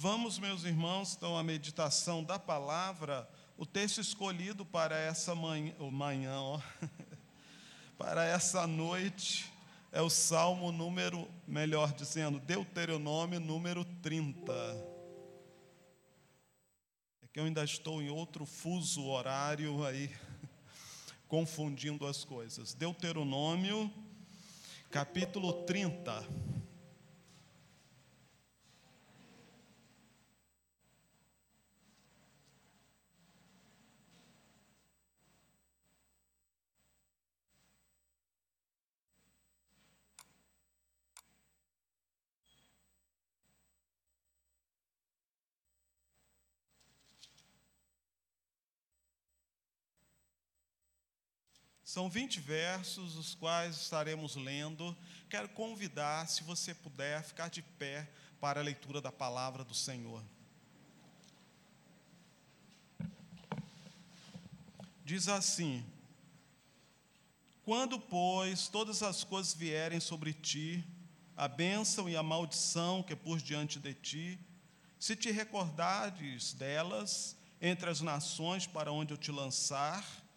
Vamos, meus irmãos, então, à meditação da palavra, o texto escolhido para essa manhã, manhã ó, para essa noite, é o Salmo número, melhor dizendo, Deuteronômio número 30. É que eu ainda estou em outro fuso horário aí, confundindo as coisas. Deuteronômio, capítulo 30. São 20 versos, os quais estaremos lendo. Quero convidar, se você puder, ficar de pé para a leitura da palavra do Senhor. Diz assim: Quando, pois, todas as coisas vierem sobre ti, a bênção e a maldição que é por diante de ti, se te recordares delas entre as nações para onde eu te lançar,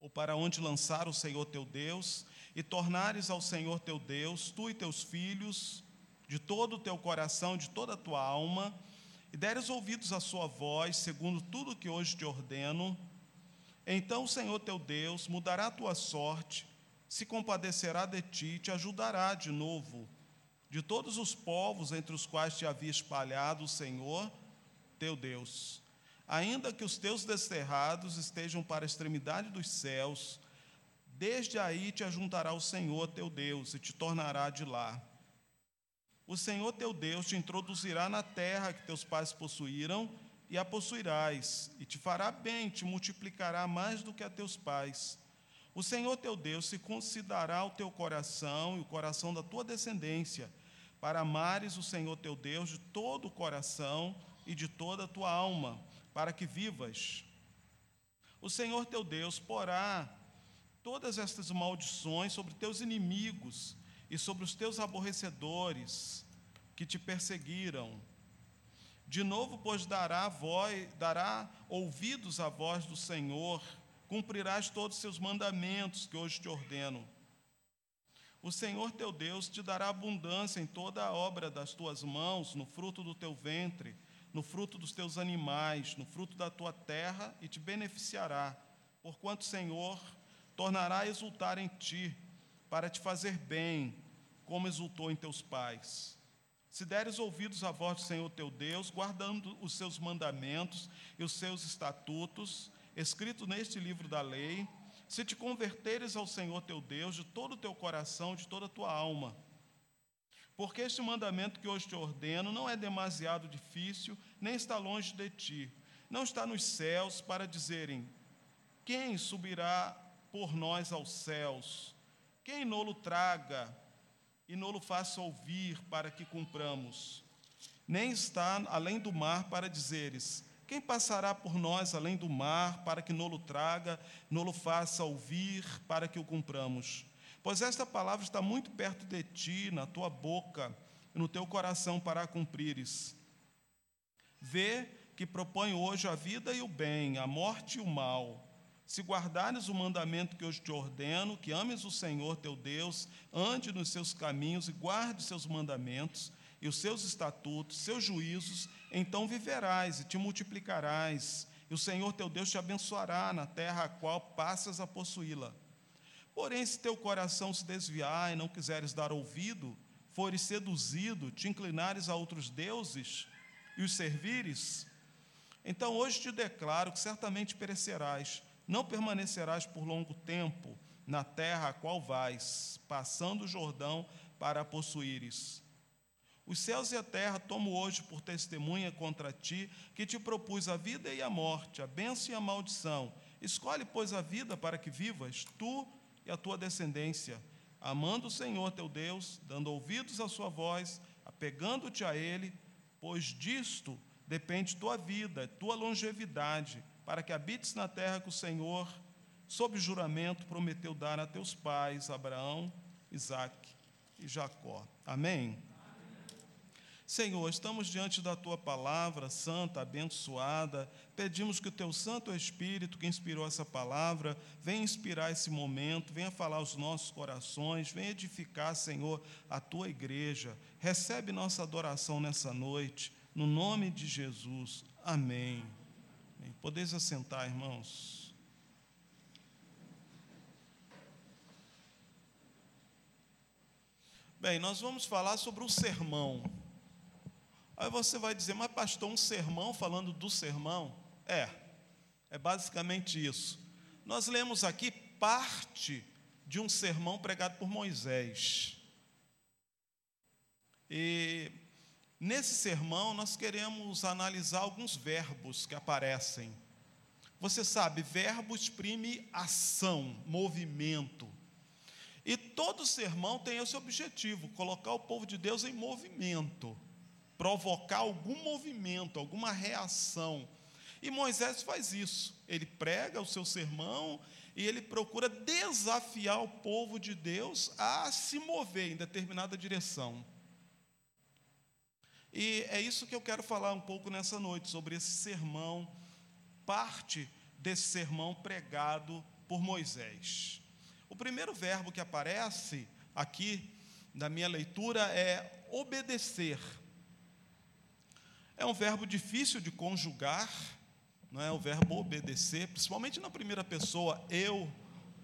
ou para onde lançar o Senhor teu Deus, e tornares ao Senhor teu Deus, tu e teus filhos, de todo o teu coração, de toda a tua alma, e deres ouvidos à sua voz, segundo tudo que hoje te ordeno, então o Senhor teu Deus mudará a tua sorte, se compadecerá de ti, te ajudará de novo, de todos os povos entre os quais te havia espalhado o Senhor teu Deus ainda que os teus desterrados estejam para a extremidade dos céus, desde aí te ajuntará o Senhor teu Deus e te tornará de lá. O Senhor teu Deus te introduzirá na terra que teus pais possuíram e a possuirás, e te fará bem, te multiplicará mais do que a teus pais. O Senhor teu Deus se considerará o teu coração e o coração da tua descendência, para amares o Senhor teu Deus de todo o coração e de toda a tua alma para que vivas. O Senhor teu Deus porá todas estas maldições sobre teus inimigos e sobre os teus aborrecedores que te perseguiram. De novo, pois, dará, voz, dará ouvidos à voz do Senhor, cumprirás todos os seus mandamentos que hoje te ordeno. O Senhor teu Deus te dará abundância em toda a obra das tuas mãos, no fruto do teu ventre, no fruto dos teus animais, no fruto da tua terra, e te beneficiará, porquanto o Senhor tornará a exultar em ti, para te fazer bem, como exultou em teus pais. Se deres ouvidos à voz do Senhor teu Deus, guardando os seus mandamentos e os seus estatutos, escritos neste livro da lei, se te converteres ao Senhor teu Deus de todo o teu coração, de toda a tua alma, porque este mandamento que hoje te ordeno não é demasiado difícil, nem está longe de ti. Não está nos céus para dizerem: Quem subirá por nós aos céus? Quem nolo traga e nolo faça ouvir para que cumpramos? Nem está além do mar para dizeres: Quem passará por nós além do mar para que nolo traga, nolo faça ouvir para que o cumpramos? Pois esta palavra está muito perto de ti, na tua boca e no teu coração para a cumprires. Vê que propõe hoje a vida e o bem, a morte e o mal. Se guardares o mandamento que hoje te ordeno, que ames o Senhor teu Deus, ande nos seus caminhos e guarde os seus mandamentos e os seus estatutos, seus juízos, então viverás e te multiplicarás, e o Senhor teu Deus te abençoará na terra a qual passas a possuí-la. Porém, se teu coração se desviar e não quiseres dar ouvido, fores seduzido, te inclinares a outros deuses e os servires, então hoje te declaro que certamente perecerás, não permanecerás por longo tempo na terra a qual vais, passando o Jordão para a possuíres. Os céus e a terra tomo hoje por testemunha contra ti, que te propus a vida e a morte, a bênção e a maldição. Escolhe, pois, a vida para que vivas, tu e a tua descendência, amando o Senhor teu Deus, dando ouvidos à sua voz, apegando-te a Ele, pois disto depende tua vida, tua longevidade, para que habites na terra que o Senhor, sob juramento, prometeu dar a teus pais, Abraão, Isaque e Jacó. Amém? Amém. Senhor, estamos diante da tua palavra santa, abençoada. Pedimos que o teu Santo Espírito, que inspirou essa palavra, venha inspirar esse momento, venha falar aos nossos corações, venha edificar, Senhor, a tua igreja. Recebe nossa adoração nessa noite, no nome de Jesus. Amém. Podeis assentar, irmãos. Bem, nós vamos falar sobre o sermão. Aí você vai dizer, mas pastor, um sermão falando do sermão? É, é basicamente isso. Nós lemos aqui parte de um sermão pregado por Moisés. E nesse sermão nós queremos analisar alguns verbos que aparecem. Você sabe, verbo exprime ação, movimento. E todo sermão tem esse objetivo: colocar o povo de Deus em movimento provocar algum movimento, alguma reação. E Moisés faz isso. Ele prega o seu sermão e ele procura desafiar o povo de Deus a se mover em determinada direção. E é isso que eu quero falar um pouco nessa noite, sobre esse sermão, parte desse sermão pregado por Moisés. O primeiro verbo que aparece aqui na minha leitura é obedecer. É um verbo difícil de conjugar, não é o verbo obedecer, principalmente na primeira pessoa, eu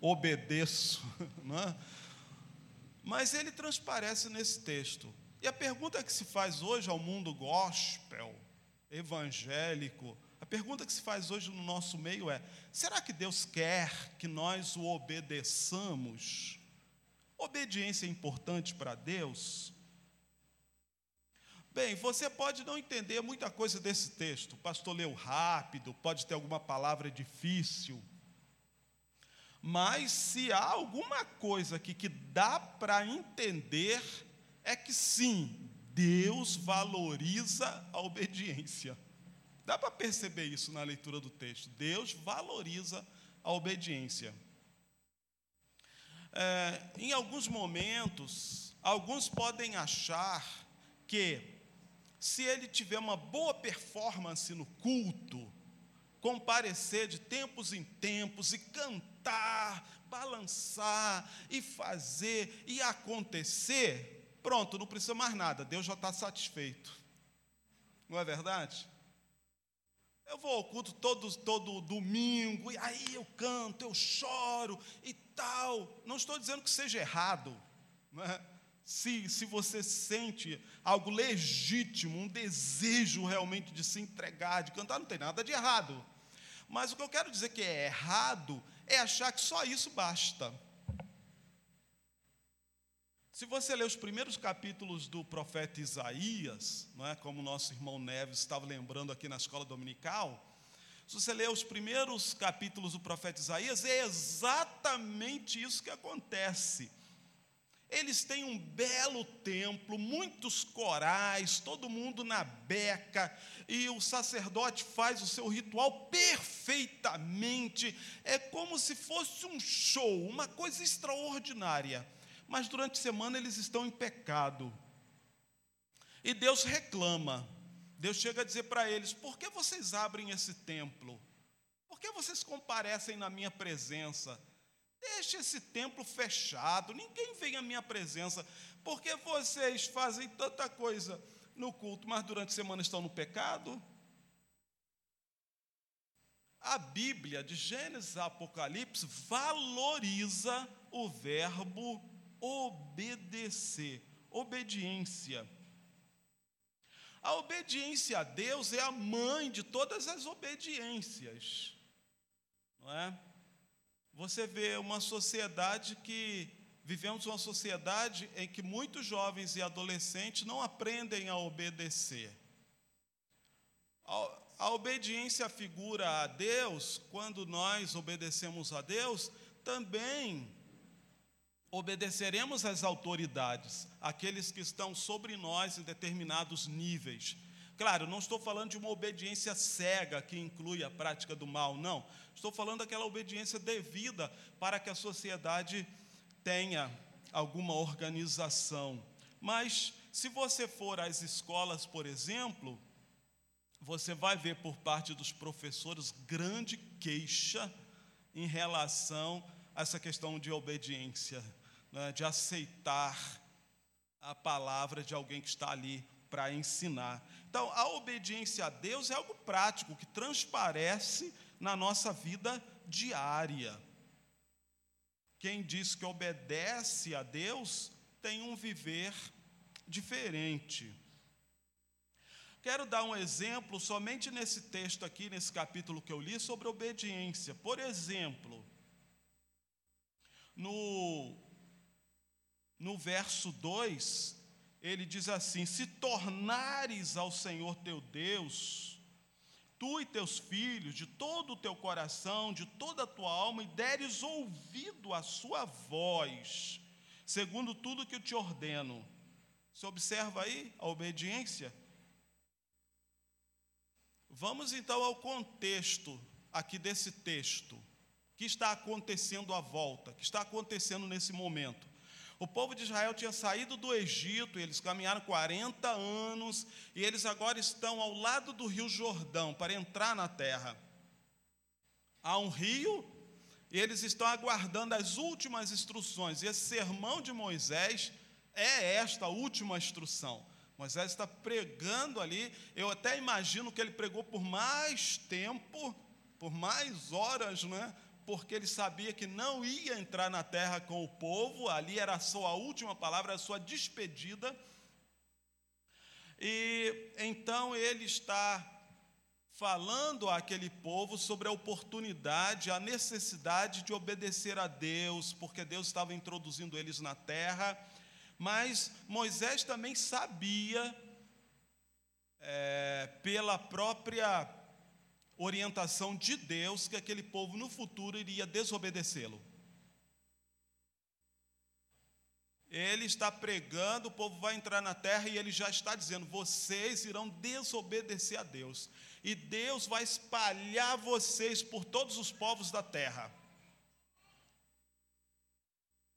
obedeço, não é? Mas ele transparece nesse texto. E a pergunta que se faz hoje ao mundo gospel, evangélico, a pergunta que se faz hoje no nosso meio é: será que Deus quer que nós o obedeçamos? Obediência é importante para Deus? Bem, você pode não entender muita coisa desse texto. O pastor leu rápido, pode ter alguma palavra difícil. Mas se há alguma coisa aqui que dá para entender, é que sim, Deus valoriza a obediência. Dá para perceber isso na leitura do texto. Deus valoriza a obediência. É, em alguns momentos, alguns podem achar que se ele tiver uma boa performance no culto, comparecer de tempos em tempos e cantar, balançar e fazer e acontecer, pronto, não precisa mais nada, Deus já está satisfeito. Não é verdade? Eu vou ao culto todo, todo domingo, e aí eu canto, eu choro e tal. Não estou dizendo que seja errado, não é? Se, se você sente algo legítimo, um desejo realmente de se entregar, de cantar, não tem nada de errado. Mas o que eu quero dizer que é errado é achar que só isso basta. Se você ler os primeiros capítulos do profeta Isaías, não é, como nosso irmão Neves estava lembrando aqui na escola dominical, se você ler os primeiros capítulos do profeta Isaías, é exatamente isso que acontece. Eles têm um belo templo, muitos corais, todo mundo na beca, e o sacerdote faz o seu ritual perfeitamente. É como se fosse um show, uma coisa extraordinária. Mas durante a semana eles estão em pecado. E Deus reclama. Deus chega a dizer para eles: por que vocês abrem esse templo? Por que vocês comparecem na minha presença? Deixe esse templo fechado, ninguém vem à minha presença, porque vocês fazem tanta coisa no culto, mas durante a semana estão no pecado. A Bíblia, de Gênesis a Apocalipse, valoriza o verbo obedecer, obediência. A obediência a Deus é a mãe de todas as obediências, não é? Você vê uma sociedade que vivemos uma sociedade em que muitos jovens e adolescentes não aprendem a obedecer. A, a obediência figura a Deus, quando nós obedecemos a Deus, também obedeceremos às autoridades, aqueles que estão sobre nós em determinados níveis. Claro, não estou falando de uma obediência cega que inclui a prática do mal, não. Estou falando daquela obediência devida para que a sociedade tenha alguma organização. Mas se você for às escolas, por exemplo, você vai ver por parte dos professores grande queixa em relação a essa questão de obediência, né, de aceitar a palavra de alguém que está ali para ensinar. Então, a obediência a Deus é algo prático que transparece na nossa vida diária. Quem diz que obedece a Deus tem um viver diferente. Quero dar um exemplo somente nesse texto aqui, nesse capítulo que eu li, sobre obediência. Por exemplo, no, no verso 2, ele diz assim: Se tornares ao Senhor teu Deus, tu e teus filhos, de todo o teu coração, de toda a tua alma, e deres ouvido à sua voz, segundo tudo que eu te ordeno. Você observa aí a obediência? Vamos então ao contexto aqui desse texto. O que está acontecendo à volta? O que está acontecendo nesse momento? O povo de Israel tinha saído do Egito, eles caminharam 40 anos, e eles agora estão ao lado do rio Jordão para entrar na terra. Há um rio, e eles estão aguardando as últimas instruções, e esse sermão de Moisés é esta última instrução. Moisés está pregando ali, eu até imagino que ele pregou por mais tempo, por mais horas, né? Porque ele sabia que não ia entrar na terra com o povo, ali era a sua última palavra, a sua despedida. E então ele está falando àquele povo sobre a oportunidade, a necessidade de obedecer a Deus, porque Deus estava introduzindo eles na terra mas Moisés também sabia, é, pela própria orientação de Deus, que aquele povo no futuro iria desobedecê-lo. Ele está pregando, o povo vai entrar na terra e ele já está dizendo: vocês irão desobedecer a Deus, e Deus vai espalhar vocês por todos os povos da terra.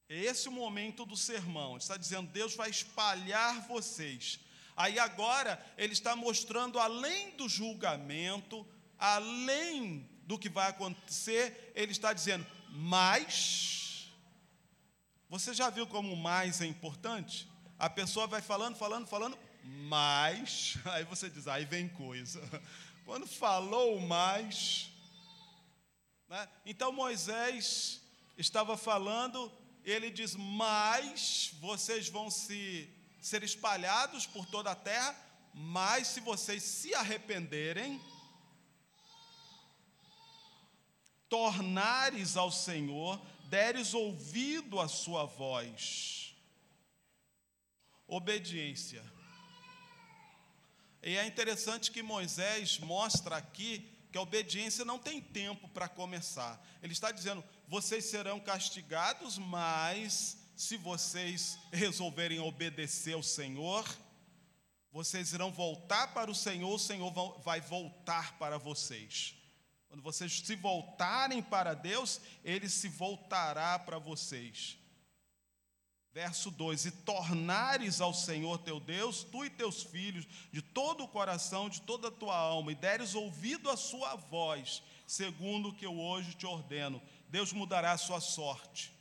É esse o momento do sermão. Ele está dizendo: Deus vai espalhar vocês. Aí agora ele está mostrando, além do julgamento, além do que vai acontecer, ele está dizendo: mais. Você já viu como mais é importante? A pessoa vai falando, falando, falando, mais. Aí você diz: aí vem coisa. Quando falou mais. Né? Então Moisés estava falando ele diz: Mas vocês vão se, ser espalhados por toda a terra, mas se vocês se arrependerem, tornares ao Senhor, deres ouvido à sua voz. Obediência. E é interessante que Moisés mostra aqui que a obediência não tem tempo para começar. Ele está dizendo: vocês serão castigados, mas se vocês resolverem obedecer ao Senhor, vocês irão voltar para o Senhor, o Senhor vai voltar para vocês. Quando vocês se voltarem para Deus, Ele se voltará para vocês. Verso 2: E tornares ao Senhor teu Deus, tu e teus filhos, de todo o coração, de toda a tua alma, e deres ouvido à sua voz, segundo o que eu hoje te ordeno. Deus mudará a sua sorte.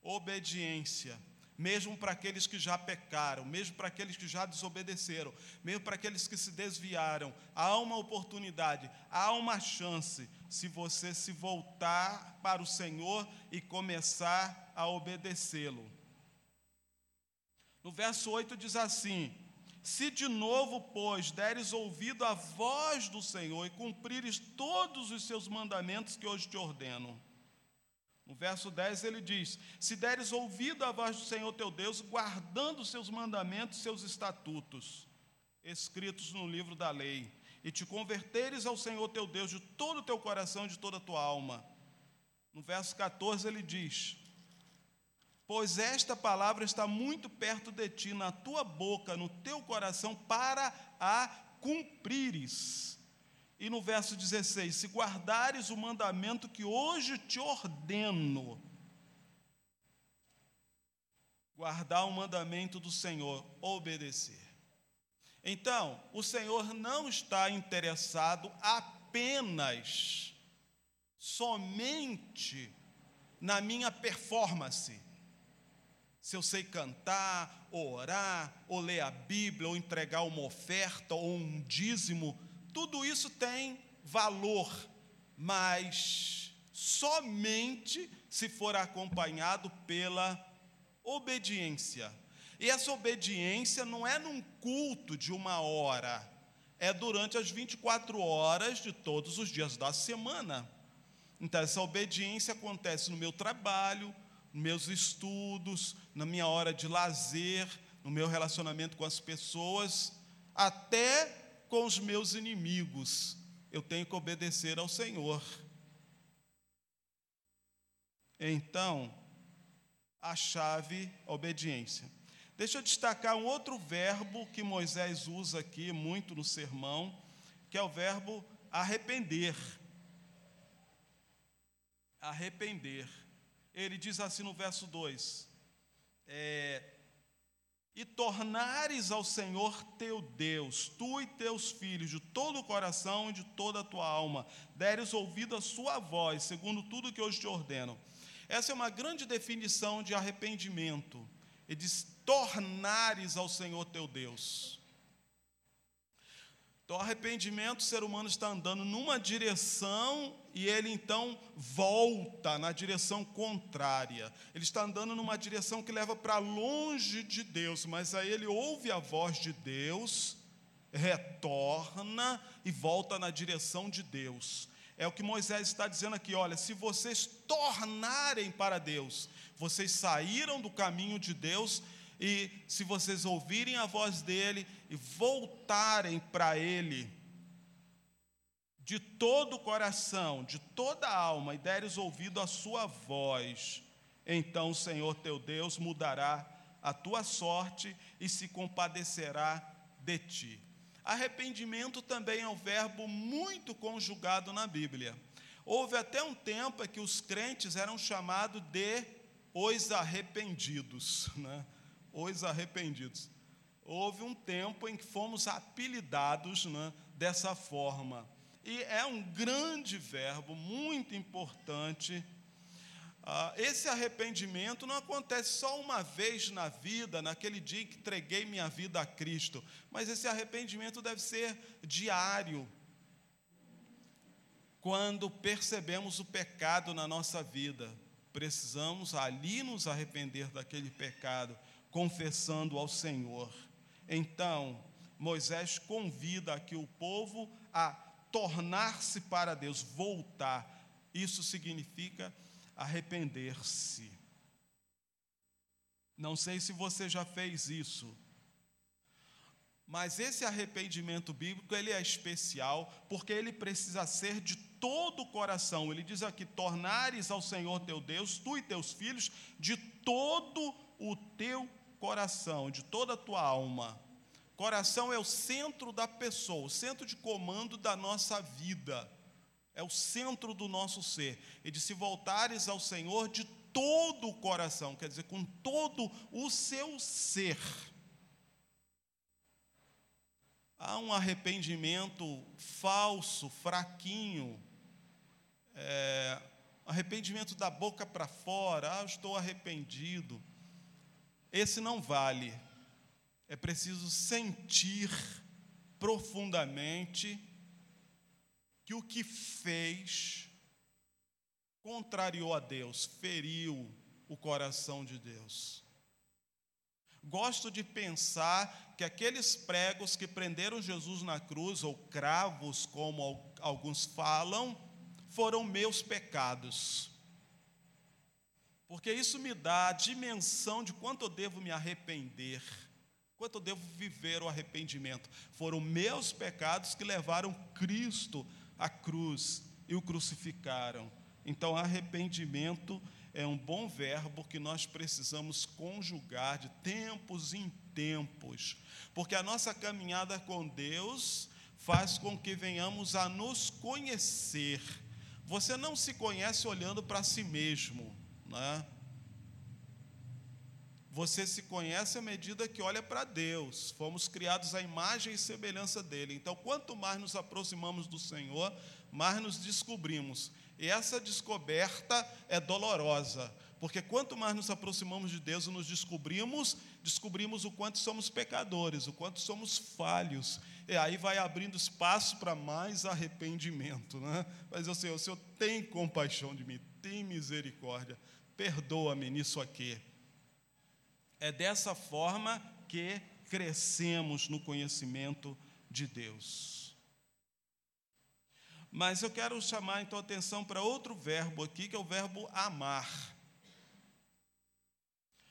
Obediência, mesmo para aqueles que já pecaram, mesmo para aqueles que já desobedeceram, mesmo para aqueles que se desviaram, há uma oportunidade, há uma chance, se você se voltar para o Senhor e começar a obedecê-lo. No verso 8 diz assim: Se de novo, pois, deres ouvido à voz do Senhor e cumprires todos os seus mandamentos que hoje te ordeno. No verso 10 ele diz: Se deres ouvido à voz do Senhor teu Deus, guardando seus mandamentos, seus estatutos, escritos no livro da lei, e te converteres ao Senhor teu Deus de todo o teu coração e de toda a tua alma. No verso 14 ele diz: Pois esta palavra está muito perto de ti, na tua boca, no teu coração, para a cumprires. E no verso 16: Se guardares o mandamento que hoje te ordeno, guardar o mandamento do Senhor, obedecer. Então, o Senhor não está interessado apenas, somente na minha performance. Se eu sei cantar, orar, ou ler a Bíblia, ou entregar uma oferta, ou um dízimo, tudo isso tem valor, mas somente se for acompanhado pela obediência. E essa obediência não é num culto de uma hora, é durante as 24 horas de todos os dias da semana. Então, essa obediência acontece no meu trabalho, nos meus estudos, na minha hora de lazer, no meu relacionamento com as pessoas, até com os meus inimigos. Eu tenho que obedecer ao Senhor. Então, a chave, a obediência. Deixa eu destacar um outro verbo que Moisés usa aqui muito no sermão, que é o verbo arrepender. Arrepender. Ele diz assim no verso 2: é, E tornares ao Senhor teu Deus, tu e teus filhos, de todo o coração e de toda a tua alma, deres ouvido a sua voz, segundo tudo que hoje te ordeno. Essa é uma grande definição de arrependimento. Ele diz: tornares ao Senhor teu Deus. Então, arrependimento, o ser humano está andando numa direção e ele então volta na direção contrária. Ele está andando numa direção que leva para longe de Deus, mas aí ele ouve a voz de Deus, retorna e volta na direção de Deus. É o que Moisés está dizendo aqui: olha, se vocês tornarem para Deus, vocês saíram do caminho de Deus e se vocês ouvirem a voz dele e voltarem para ele de todo o coração, de toda a alma, e deres ouvido a sua voz, então o Senhor teu Deus mudará a tua sorte e se compadecerá de ti. Arrependimento também é um verbo muito conjugado na Bíblia. Houve até um tempo em que os crentes eram chamados de os arrependidos, né? os arrependidos. Houve um tempo em que fomos apelidados né, dessa forma. E é um grande verbo, muito importante. Ah, esse arrependimento não acontece só uma vez na vida, naquele dia que entreguei minha vida a Cristo, mas esse arrependimento deve ser diário. Quando percebemos o pecado na nossa vida, precisamos ali nos arrepender daquele pecado confessando ao Senhor. Então, Moisés convida aqui o povo a tornar-se para Deus, voltar. Isso significa arrepender-se. Não sei se você já fez isso, mas esse arrependimento bíblico ele é especial porque ele precisa ser de todo o coração. Ele diz aqui: tornares ao Senhor teu Deus, tu e teus filhos, de todo o teu coração, de toda a tua alma. Coração é o centro da pessoa, o centro de comando da nossa vida, é o centro do nosso ser. E de se voltares ao Senhor de todo o coração, quer dizer, com todo o seu ser. Há um arrependimento falso, fraquinho, é, arrependimento da boca para fora, ah, estou arrependido. Esse não vale. É preciso sentir profundamente que o que fez contrariou a Deus, feriu o coração de Deus. Gosto de pensar que aqueles pregos que prenderam Jesus na cruz, ou cravos, como alguns falam, foram meus pecados porque isso me dá a dimensão de quanto eu devo me arrepender, quanto eu devo viver o arrependimento. Foram meus pecados que levaram Cristo à cruz e o crucificaram. Então, arrependimento é um bom verbo que nós precisamos conjugar de tempos em tempos, porque a nossa caminhada com Deus faz com que venhamos a nos conhecer. Você não se conhece olhando para si mesmo. Né? Você se conhece à medida que olha para Deus. Fomos criados à imagem e semelhança dele. Então, quanto mais nos aproximamos do Senhor, mais nos descobrimos. E essa descoberta é dolorosa, porque quanto mais nos aproximamos de Deus e nos descobrimos, descobrimos o quanto somos pecadores, o quanto somos falhos. E aí vai abrindo espaço para mais arrependimento. Né? Mas o Senhor, o Senhor tem compaixão de mim, tem misericórdia, perdoa-me nisso aqui. É dessa forma que crescemos no conhecimento de Deus. Mas eu quero chamar então a atenção para outro verbo aqui, que é o verbo amar.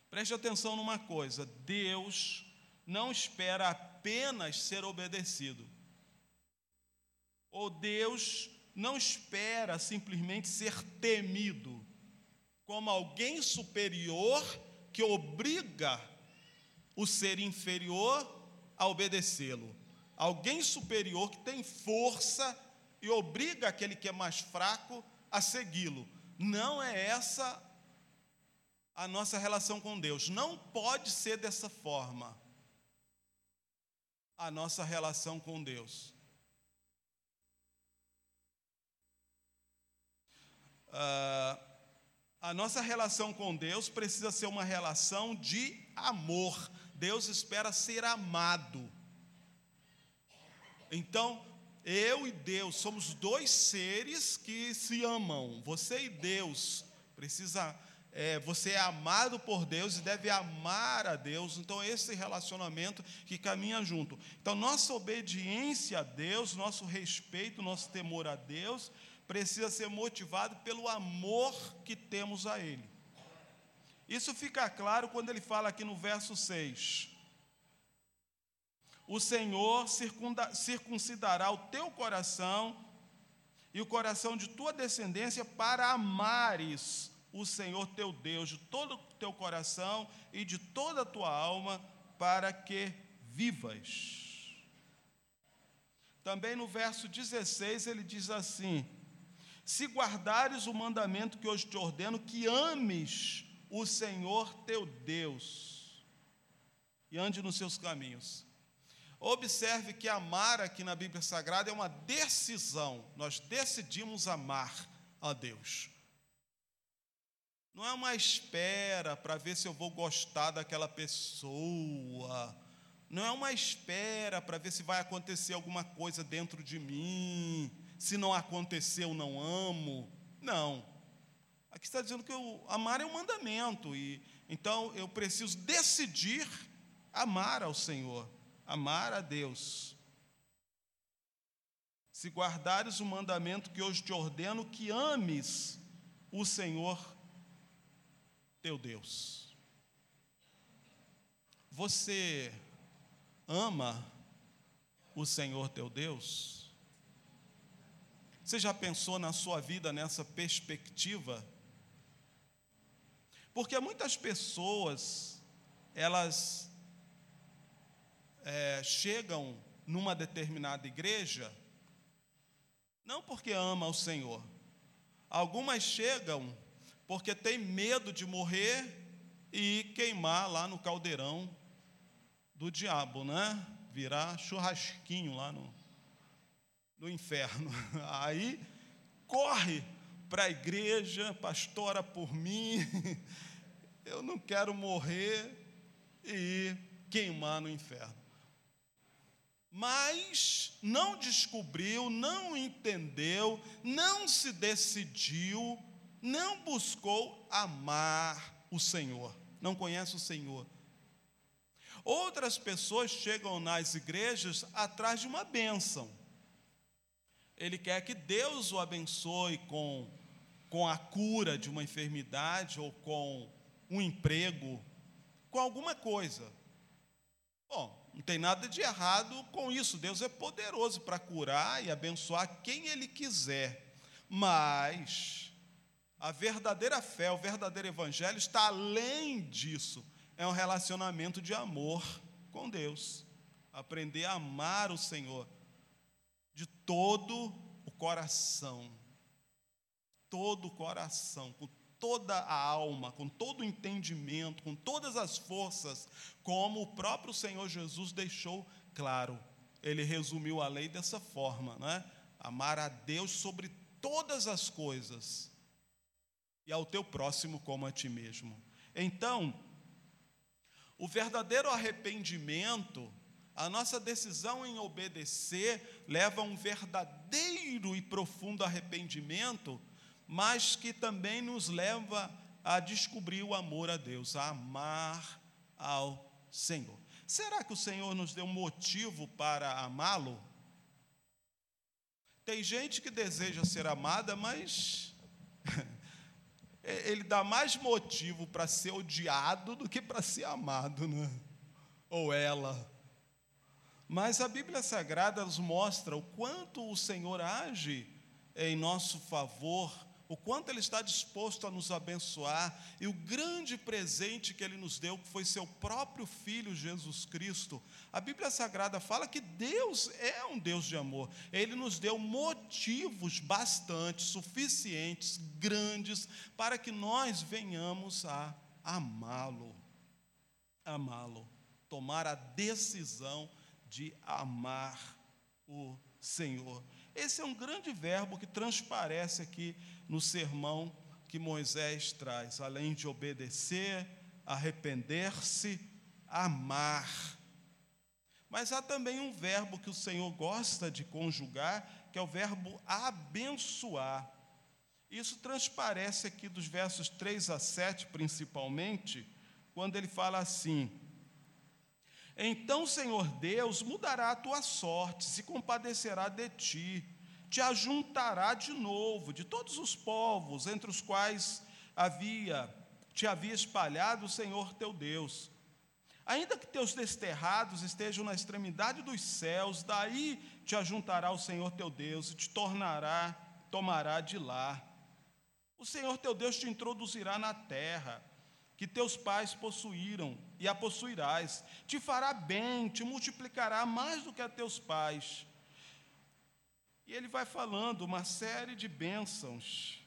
Preste atenção numa coisa: Deus não espera apenas ser obedecido. Ou Deus não espera simplesmente ser temido como alguém superior que obriga o ser inferior a obedecê-lo. Alguém superior que tem força e obriga aquele que é mais fraco a segui-lo. Não é essa a nossa relação com Deus. Não pode ser dessa forma a nossa relação com Deus. Uh, a nossa relação com Deus precisa ser uma relação de amor. Deus espera ser amado. Então, eu e Deus somos dois seres que se amam. Você e Deus precisa é, você é amado por Deus e deve amar a Deus. Então, esse relacionamento que caminha junto. Então, nossa obediência a Deus, nosso respeito, nosso temor a Deus, precisa ser motivado pelo amor que temos a Ele. Isso fica claro quando ele fala aqui no verso 6. O Senhor circuncidará o teu coração e o coração de tua descendência para amares o Senhor teu Deus de todo o teu coração e de toda a tua alma, para que vivas. Também no verso 16 ele diz assim: se guardares o mandamento que hoje te ordeno, que ames o Senhor teu Deus e ande nos seus caminhos. Observe que amar aqui na Bíblia Sagrada é uma decisão, nós decidimos amar a Deus. Não é uma espera para ver se eu vou gostar daquela pessoa. Não é uma espera para ver se vai acontecer alguma coisa dentro de mim se não aconteceu, não amo. Não. Aqui está dizendo que eu, amar é um mandamento, e então eu preciso decidir amar ao Senhor, amar a Deus. Se guardares o mandamento que hoje te ordeno, que ames o Senhor teu Deus. Você ama o Senhor teu Deus? Você já pensou na sua vida nessa perspectiva? Porque muitas pessoas, elas é, chegam numa determinada igreja, não porque ama o Senhor, algumas chegam porque tem medo de morrer e queimar lá no caldeirão do diabo, né? Virar churrasquinho lá no, no inferno. Aí corre para a igreja, pastora por mim, eu não quero morrer e queimar no inferno. Mas não descobriu, não entendeu, não se decidiu, não buscou amar o Senhor, não conhece o Senhor. Outras pessoas chegam nas igrejas atrás de uma bênção ele quer que Deus o abençoe com, com a cura de uma enfermidade ou com um emprego, com alguma coisa. Bom, não tem nada de errado com isso. Deus é poderoso para curar e abençoar quem Ele quiser. Mas a verdadeira fé, o verdadeiro evangelho está além disso. É um relacionamento de amor com Deus. Aprender a amar o Senhor de todo o coração. Todo o coração, com toda a alma, com todo o entendimento, com todas as forças, como o próprio Senhor Jesus deixou claro. Ele resumiu a lei dessa forma, né? Amar a Deus sobre todas as coisas e ao teu próximo como a ti mesmo. Então, o verdadeiro arrependimento, a nossa decisão em obedecer, leva a um verdadeiro e profundo arrependimento, mas que também nos leva a descobrir o amor a Deus, a amar ao Senhor. Será que o Senhor nos deu motivo para amá-lo? Tem gente que deseja ser amada, mas ele dá mais motivo para ser odiado do que para ser amado, né? ou ela. Mas a Bíblia Sagrada nos mostra o quanto o Senhor age em nosso favor o quanto Ele está disposto a nos abençoar e o grande presente que Ele nos deu, que foi seu próprio Filho Jesus Cristo. A Bíblia Sagrada fala que Deus é um Deus de amor. Ele nos deu motivos bastante, suficientes, grandes, para que nós venhamos a amá-lo. Amá-lo. Tomar a decisão de amar o Senhor. Esse é um grande verbo que transparece aqui no sermão que Moisés traz, além de obedecer, arrepender-se, amar. Mas há também um verbo que o Senhor gosta de conjugar, que é o verbo abençoar. Isso transparece aqui dos versos 3 a 7, principalmente, quando ele fala assim: Então, Senhor Deus, mudará a tua sorte, se compadecerá de ti te ajuntará de novo de todos os povos entre os quais havia te havia espalhado o Senhor teu Deus. Ainda que teus desterrados estejam na extremidade dos céus, daí te ajuntará o Senhor teu Deus e te tornará, tomará de lá. O Senhor teu Deus te introduzirá na terra que teus pais possuíram e a possuirás. Te fará bem, te multiplicará mais do que a teus pais e ele vai falando uma série de bênçãos.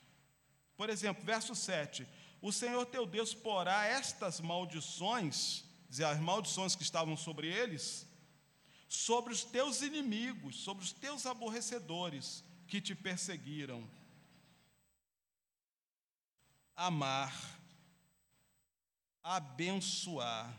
Por exemplo, verso 7: O Senhor teu Deus porá estas maldições, as maldições que estavam sobre eles, sobre os teus inimigos, sobre os teus aborrecedores que te perseguiram. Amar, abençoar.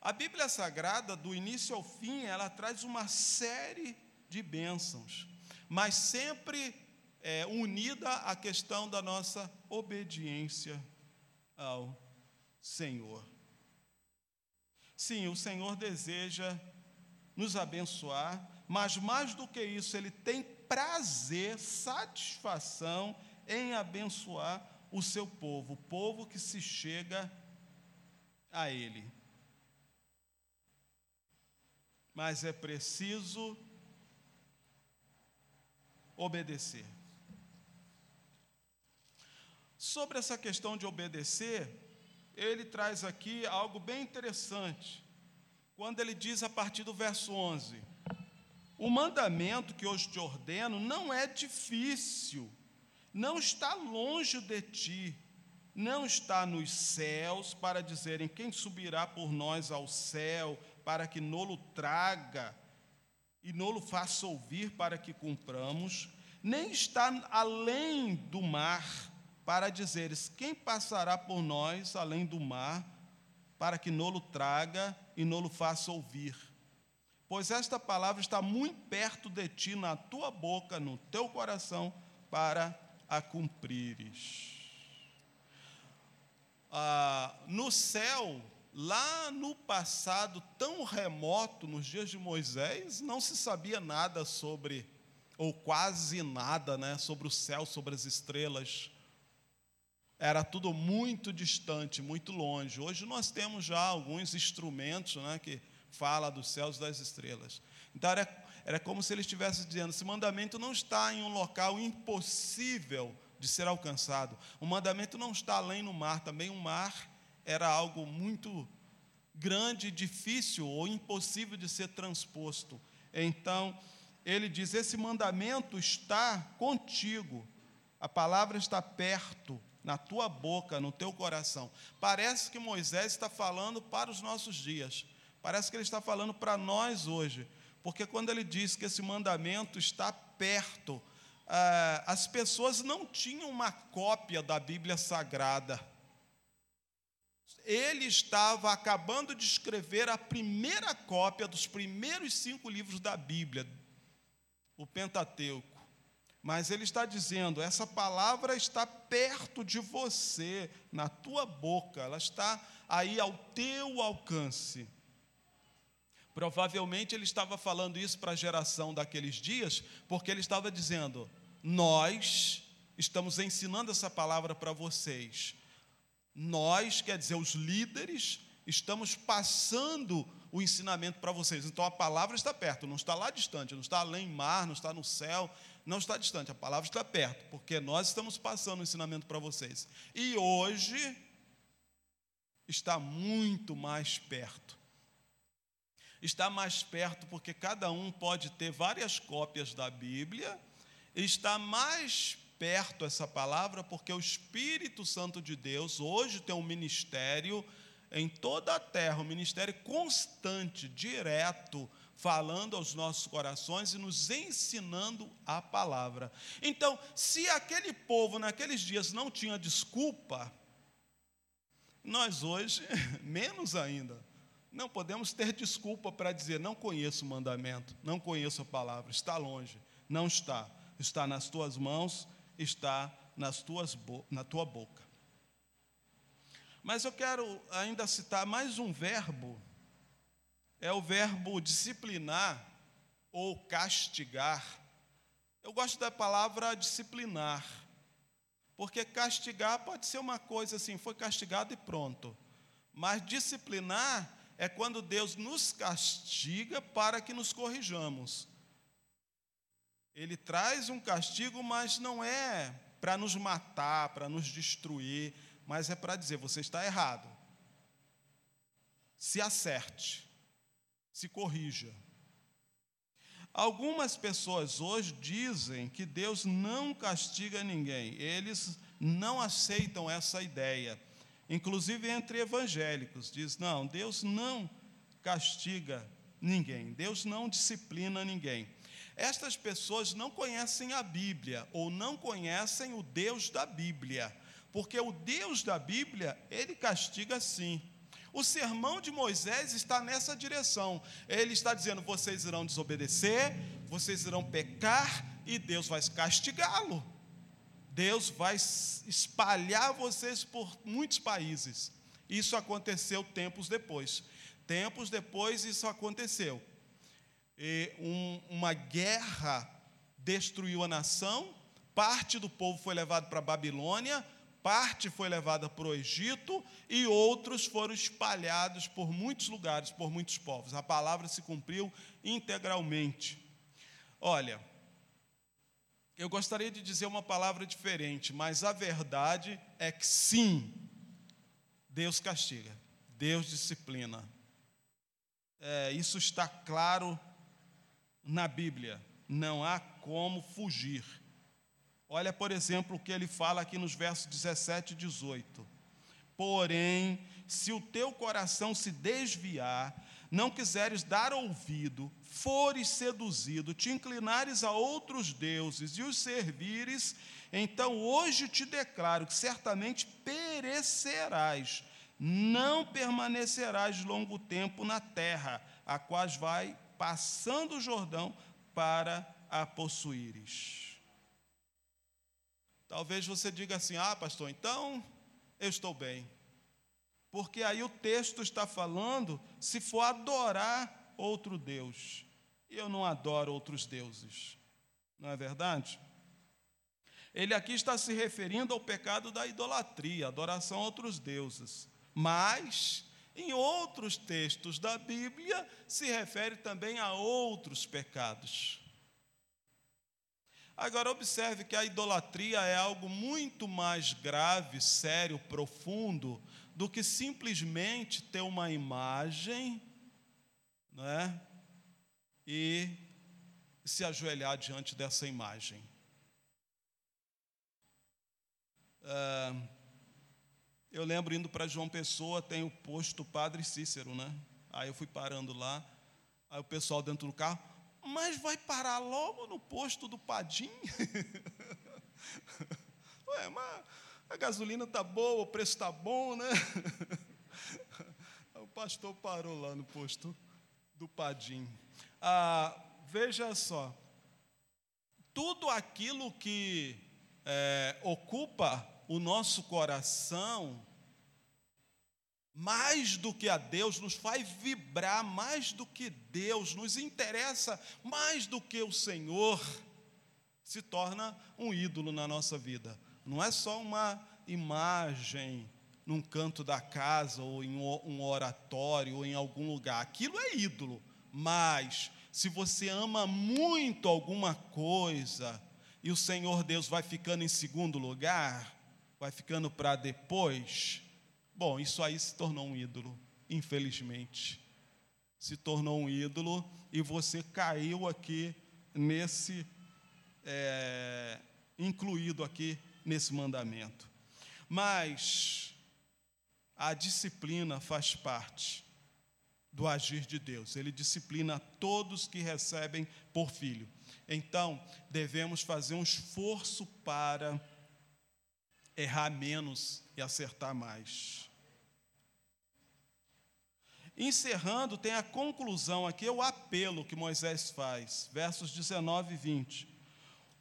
A Bíblia Sagrada, do início ao fim, ela traz uma série de bênçãos, mas sempre é, unida à questão da nossa obediência ao Senhor. Sim, o Senhor deseja nos abençoar, mas mais do que isso, Ele tem prazer, satisfação em abençoar o seu povo, o povo que se chega a Ele. Mas é preciso obedecer. Sobre essa questão de obedecer, ele traz aqui algo bem interessante, quando ele diz a partir do verso 11: O mandamento que hoje te ordeno não é difícil, não está longe de ti, não está nos céus para dizerem quem subirá por nós ao céu para que nolo traga e nolo faça ouvir para que cumpramos, nem está além do mar para dizeres: quem passará por nós além do mar, para que nolo traga e nolo faça ouvir? Pois esta palavra está muito perto de ti, na tua boca, no teu coração, para a cumprires. Ah, no céu, Lá no passado tão remoto, nos dias de Moisés, não se sabia nada sobre, ou quase nada, né, sobre o céu, sobre as estrelas. Era tudo muito distante, muito longe. Hoje nós temos já alguns instrumentos né, que fala dos céus e das estrelas. Então era, era como se ele estivesse dizendo: esse mandamento não está em um local impossível de ser alcançado. O mandamento não está além no mar, também o mar era algo muito grande, difícil ou impossível de ser transposto. Então, ele diz: Esse mandamento está contigo. A palavra está perto, na tua boca, no teu coração. Parece que Moisés está falando para os nossos dias. Parece que ele está falando para nós hoje. Porque quando ele diz que esse mandamento está perto, ah, as pessoas não tinham uma cópia da Bíblia Sagrada. Ele estava acabando de escrever a primeira cópia dos primeiros cinco livros da Bíblia, o Pentateuco. Mas ele está dizendo: essa palavra está perto de você, na tua boca, ela está aí ao teu alcance. Provavelmente ele estava falando isso para a geração daqueles dias, porque ele estava dizendo: nós estamos ensinando essa palavra para vocês. Nós, quer dizer, os líderes, estamos passando o ensinamento para vocês. Então a palavra está perto, não está lá distante, não está além mar, não está no céu, não está distante, a palavra está perto, porque nós estamos passando o ensinamento para vocês. E hoje está muito mais perto. Está mais perto porque cada um pode ter várias cópias da Bíblia, está mais perto essa palavra porque o Espírito Santo de Deus hoje tem um ministério em toda a terra, um ministério constante, direto, falando aos nossos corações e nos ensinando a palavra. Então, se aquele povo naqueles dias não tinha desculpa, nós hoje, menos ainda, não podemos ter desculpa para dizer: não conheço o mandamento, não conheço a palavra, está longe. Não está. Está nas tuas mãos, está nas tuas na tua boca. Mas eu quero ainda citar mais um verbo é o verbo disciplinar ou castigar. Eu gosto da palavra disciplinar, porque castigar pode ser uma coisa assim, foi castigado e pronto. Mas disciplinar é quando Deus nos castiga para que nos corrijamos. Ele traz um castigo, mas não é para nos matar, para nos destruir, mas é para dizer: você está errado. Se acerte se corrija. Algumas pessoas hoje dizem que Deus não castiga ninguém, eles não aceitam essa ideia. Inclusive entre evangélicos, diz: não, Deus não castiga ninguém, Deus não disciplina ninguém. Estas pessoas não conhecem a Bíblia ou não conhecem o Deus da Bíblia, porque o Deus da Bíblia, ele castiga sim. O sermão de Moisés está nessa direção. Ele está dizendo: vocês irão desobedecer, vocês irão pecar e Deus vai castigá-lo. Deus vai espalhar vocês por muitos países. Isso aconteceu tempos depois. Tempos depois isso aconteceu. Um, uma guerra destruiu a nação, parte do povo foi levado para a Babilônia, parte foi levada para o Egito e outros foram espalhados por muitos lugares, por muitos povos. A palavra se cumpriu integralmente. Olha, eu gostaria de dizer uma palavra diferente, mas a verdade é que sim, Deus castiga, Deus disciplina. É, isso está claro na Bíblia, não há como fugir. Olha, por exemplo, o que ele fala aqui nos versos 17 e 18. Porém, se o teu coração se desviar, não quiseres dar ouvido, fores seduzido, te inclinares a outros deuses e os servires, então hoje te declaro que certamente perecerás, não permanecerás longo tempo na terra, a quais vai passando o Jordão para a possuíres. Talvez você diga assim: ah, pastor, então eu estou bem. Porque aí o texto está falando se for adorar outro Deus. E eu não adoro outros deuses. Não é verdade? Ele aqui está se referindo ao pecado da idolatria, adoração a outros deuses. Mas, em outros textos da Bíblia, se refere também a outros pecados. Agora, observe que a idolatria é algo muito mais grave, sério, profundo, do que simplesmente ter uma imagem né, e se ajoelhar diante dessa imagem. Ah, eu lembro indo para João Pessoa, tem o posto Padre Cícero, né? Aí eu fui parando lá, aí o pessoal dentro do carro, mas vai parar logo no posto do Padim? Ué, mas a gasolina tá boa, o preço tá bom, né? o pastor parou lá no posto do Padim. Ah, veja só, tudo aquilo que é, ocupa o nosso coração, mais do que a Deus, nos faz vibrar mais do que Deus, nos interessa mais do que o Senhor, se torna um ídolo na nossa vida. Não é só uma imagem num canto da casa, ou em um oratório, ou em algum lugar. Aquilo é ídolo. Mas, se você ama muito alguma coisa, e o Senhor Deus vai ficando em segundo lugar, vai ficando para depois, bom, isso aí se tornou um ídolo, infelizmente. Se tornou um ídolo e você caiu aqui nesse, é, incluído aqui nesse mandamento. Mas a disciplina faz parte do agir de Deus. Ele disciplina todos que recebem por filho. Então, devemos fazer um esforço para errar menos e acertar mais. Encerrando, tem a conclusão aqui, o apelo que Moisés faz, versos 19 e 20.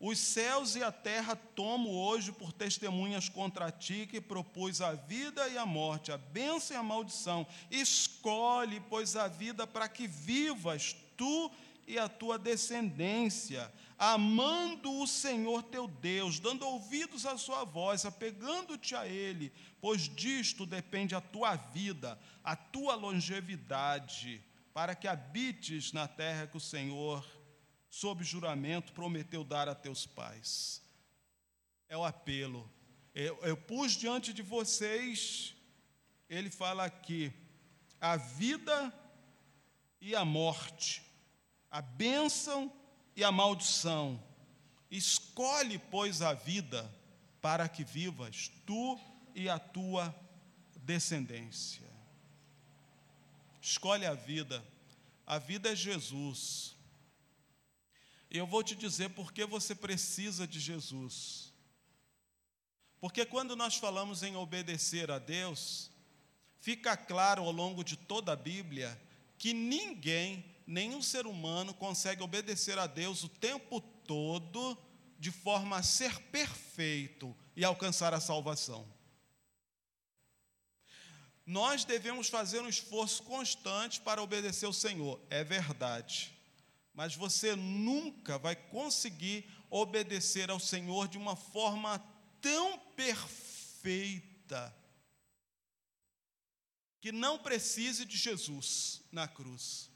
Os céus e a terra tomo hoje por testemunhas contra ti, que propus a vida e a morte, a bênção e a maldição. Escolhe, pois, a vida para que vivas tu e a tua descendência, amando o Senhor teu Deus, dando ouvidos à sua voz, apegando-te a Ele, pois disto depende a tua vida, a tua longevidade, para que habites na terra que o Senhor sob juramento, prometeu dar a teus pais. É o apelo. Eu, eu pus diante de vocês, ele fala aqui, a vida e a morte, a bênção e a maldição. Escolhe, pois, a vida para que vivas, tu e a tua descendência. Escolhe a vida. A vida é Jesus. E eu vou te dizer por que você precisa de Jesus. Porque quando nós falamos em obedecer a Deus, fica claro ao longo de toda a Bíblia que ninguém, nenhum ser humano consegue obedecer a Deus o tempo todo de forma a ser perfeito e alcançar a salvação. Nós devemos fazer um esforço constante para obedecer ao Senhor, é verdade mas você nunca vai conseguir obedecer ao Senhor de uma forma tão perfeita que não precise de Jesus na cruz.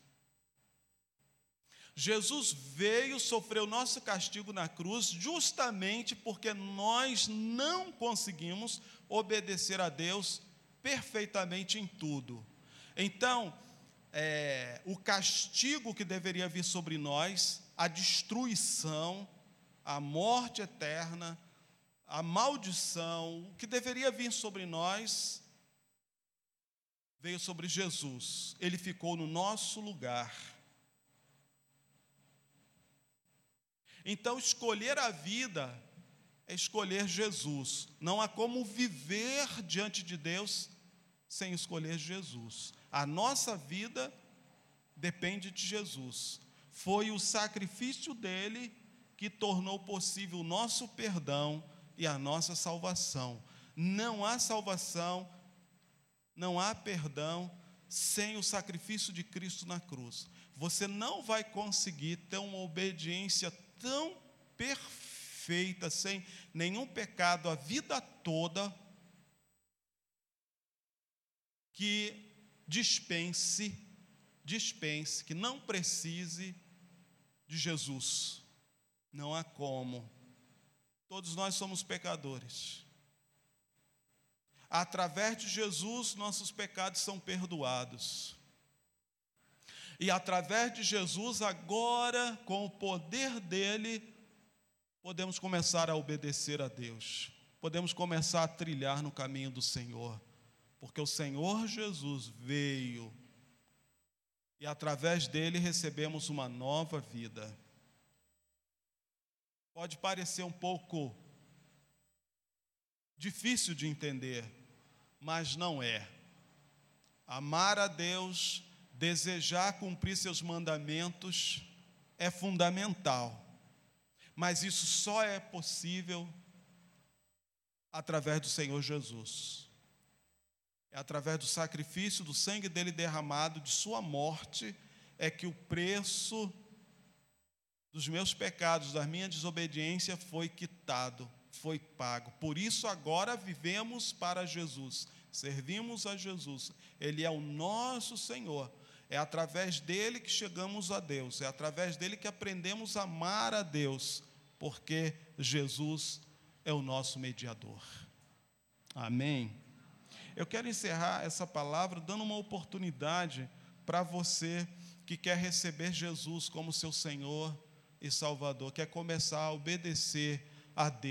Jesus veio, sofreu nosso castigo na cruz, justamente porque nós não conseguimos obedecer a Deus perfeitamente em tudo. Então, é, o castigo que deveria vir sobre nós, a destruição, a morte eterna, a maldição, o que deveria vir sobre nós, veio sobre Jesus. Ele ficou no nosso lugar. Então, escolher a vida é escolher Jesus. Não há como viver diante de Deus sem escolher Jesus. A nossa vida depende de Jesus. Foi o sacrifício dele que tornou possível o nosso perdão e a nossa salvação. Não há salvação, não há perdão sem o sacrifício de Cristo na cruz. Você não vai conseguir ter uma obediência tão perfeita, sem nenhum pecado a vida toda, que dispense, dispense, que não precise de Jesus. Não há como. Todos nós somos pecadores. Através de Jesus, nossos pecados são perdoados. E através de Jesus, agora, com o poder dele, podemos começar a obedecer a Deus. podemos começar a trilhar no caminho do Senhor, porque o Senhor Jesus veio e através dele recebemos uma nova vida. Pode parecer um pouco difícil de entender, mas não é. Amar a Deus, desejar cumprir seus mandamentos é fundamental, mas isso só é possível através do Senhor Jesus. É através do sacrifício do sangue dele derramado, de sua morte, é que o preço dos meus pecados, da minha desobediência foi quitado, foi pago. Por isso agora vivemos para Jesus, servimos a Jesus. Ele é o nosso Senhor. É através dele que chegamos a Deus, é através dele que aprendemos a amar a Deus, porque Jesus é o nosso mediador. Amém. Eu quero encerrar essa palavra dando uma oportunidade para você que quer receber Jesus como seu Senhor e Salvador, quer começar a obedecer a Deus.